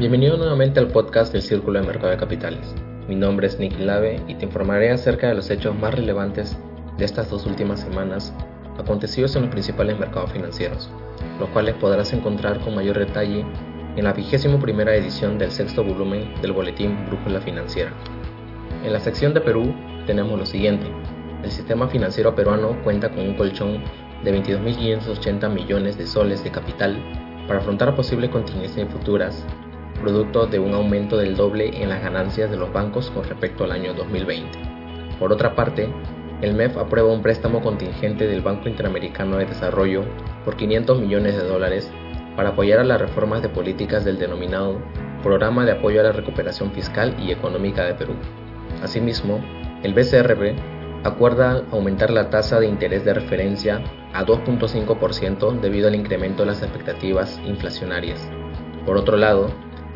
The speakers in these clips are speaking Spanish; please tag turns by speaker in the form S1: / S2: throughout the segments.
S1: Bienvenido nuevamente al podcast del Círculo de Mercado de Capitales. Mi nombre es Nicky Lave y te informaré acerca de los hechos más relevantes de estas dos últimas semanas acontecidos en los principales mercados financieros, los cuales podrás encontrar con mayor detalle en la vigésimo primera edición del sexto volumen del boletín Brújula Financiera. En la sección de Perú tenemos lo siguiente. El sistema financiero peruano cuenta con un colchón de 22.580 millones de soles de capital para afrontar posibles contingencias futuras producto de un aumento del doble en las ganancias de los bancos con respecto al año 2020. Por otra parte, el MEF aprueba un préstamo contingente del Banco Interamericano de Desarrollo por 500 millones de dólares para apoyar a las reformas de políticas del denominado Programa de Apoyo a la Recuperación Fiscal y Económica de Perú. Asimismo, el BCRB acuerda aumentar la tasa de interés de referencia a 2.5% debido al incremento de las expectativas inflacionarias. Por otro lado,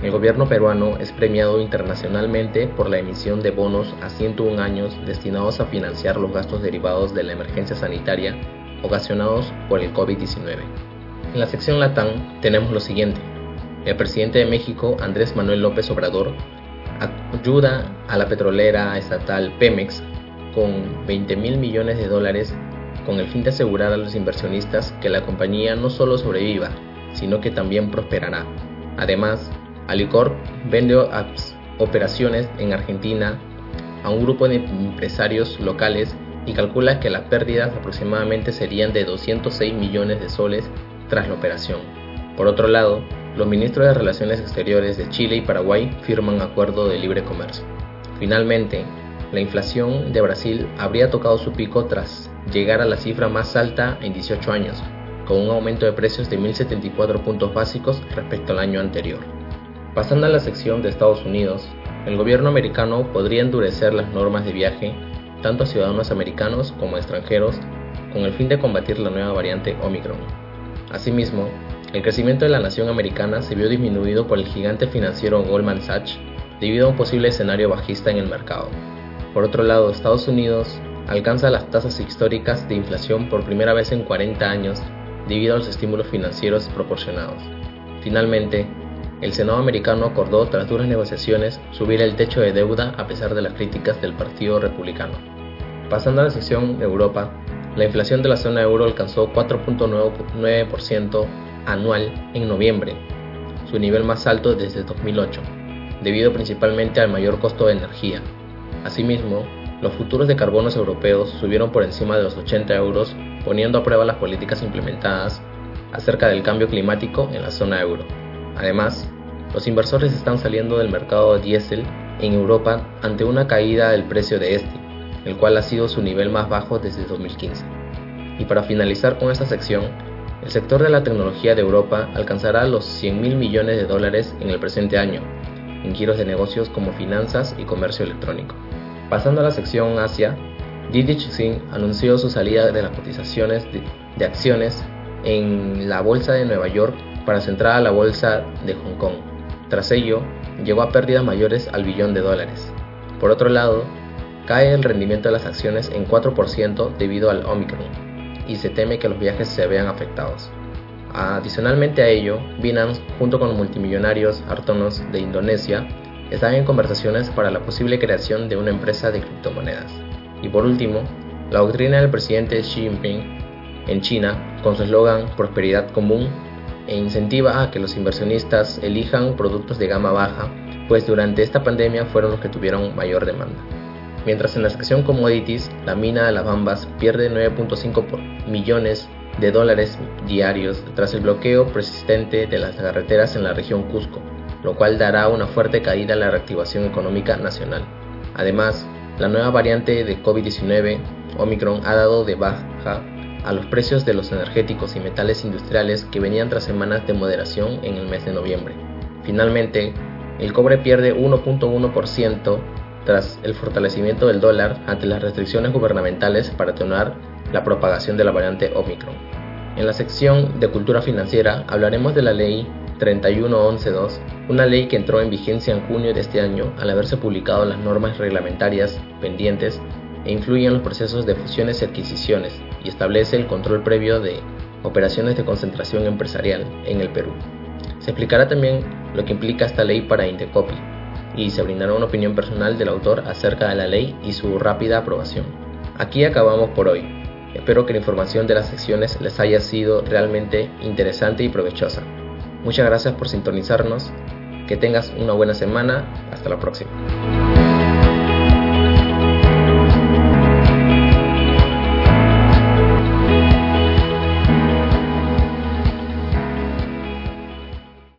S1: el gobierno peruano es premiado internacionalmente por la emisión de bonos a 101 años destinados a financiar los gastos derivados de la emergencia sanitaria ocasionados por el COVID-19. En la sección Latam tenemos lo siguiente. El presidente de México, Andrés Manuel López Obrador, ayuda a la petrolera estatal Pemex con 20 mil millones de dólares con el fin de asegurar a los inversionistas que la compañía no solo sobreviva, sino que también prosperará. Además, Alicorp vende operaciones en Argentina a un grupo de empresarios locales y calcula que las pérdidas aproximadamente serían de 206 millones de soles tras la operación. Por otro lado, los ministros de Relaciones Exteriores de Chile y Paraguay firman acuerdo de libre comercio. Finalmente, la inflación de Brasil habría tocado su pico tras llegar a la cifra más alta en 18 años, con un aumento de precios de 1.074 puntos básicos respecto al año anterior. Pasando a la sección de Estados Unidos, el gobierno americano podría endurecer las normas de viaje tanto a ciudadanos americanos como a extranjeros con el fin de combatir la nueva variante Omicron. Asimismo, el crecimiento de la nación americana se vio disminuido por el gigante financiero Goldman Sachs debido a un posible escenario bajista en el mercado. Por otro lado, Estados Unidos alcanza las tasas históricas de inflación por primera vez en 40 años debido a los estímulos financieros proporcionados. Finalmente, el Senado americano acordó, tras duras negociaciones, subir el techo de deuda a pesar de las críticas del Partido Republicano. Pasando a la sección de Europa, la inflación de la zona euro alcanzó 4.9% anual en noviembre, su nivel más alto desde 2008, debido principalmente al mayor costo de energía. Asimismo, los futuros de carbonos europeos subieron por encima de los 80 euros, poniendo a prueba las políticas implementadas acerca del cambio climático en la zona euro. Además, los inversores están saliendo del mercado de diésel en Europa ante una caída del precio de este, el cual ha sido su nivel más bajo desde 2015. Y para finalizar con esta sección, el sector de la tecnología de Europa alcanzará los 100 mil millones de dólares en el presente año, en giros de negocios como finanzas y comercio electrónico. Pasando a la sección Asia, Didi Xing anunció su salida de las cotizaciones de acciones en la bolsa de Nueva York para centrar a la bolsa de Hong Kong. Tras ello, llegó a pérdidas mayores al billón de dólares. Por otro lado, cae el rendimiento de las acciones en 4% debido al Omicron y se teme que los viajes se vean afectados. Adicionalmente a ello, Binance, junto con multimillonarios artonos de Indonesia, están en conversaciones para la posible creación de una empresa de criptomonedas. Y por último, la doctrina del presidente Xi Jinping en China, con su eslogan Prosperidad Común, e incentiva a que los inversionistas elijan productos de gama baja, pues durante esta pandemia fueron los que tuvieron mayor demanda. Mientras en la sección commodities, la mina de las Bambas pierde 9.5 millones de dólares diarios tras el bloqueo persistente de las carreteras en la región Cusco, lo cual dará una fuerte caída en la reactivación económica nacional. Además, la nueva variante de COVID-19, Omicron, ha dado de baja a los precios de los energéticos y metales industriales que venían tras semanas de moderación en el mes de noviembre. Finalmente, el cobre pierde 1.1% tras el fortalecimiento del dólar ante las restricciones gubernamentales para atenuar la propagación de la variante Omicron. En la sección de cultura financiera hablaremos de la ley 31112, una ley que entró en vigencia en junio de este año al haberse publicado las normas reglamentarias pendientes e influye en los procesos de fusiones y adquisiciones y establece el control previo de operaciones de concentración empresarial en el Perú. Se explicará también lo que implica esta ley para Indecopy y se brindará una opinión personal del autor acerca de la ley y su rápida aprobación. Aquí acabamos por hoy. Espero que la información de las secciones les haya sido realmente interesante y provechosa. Muchas gracias por sintonizarnos. Que tengas una buena semana. Hasta la próxima.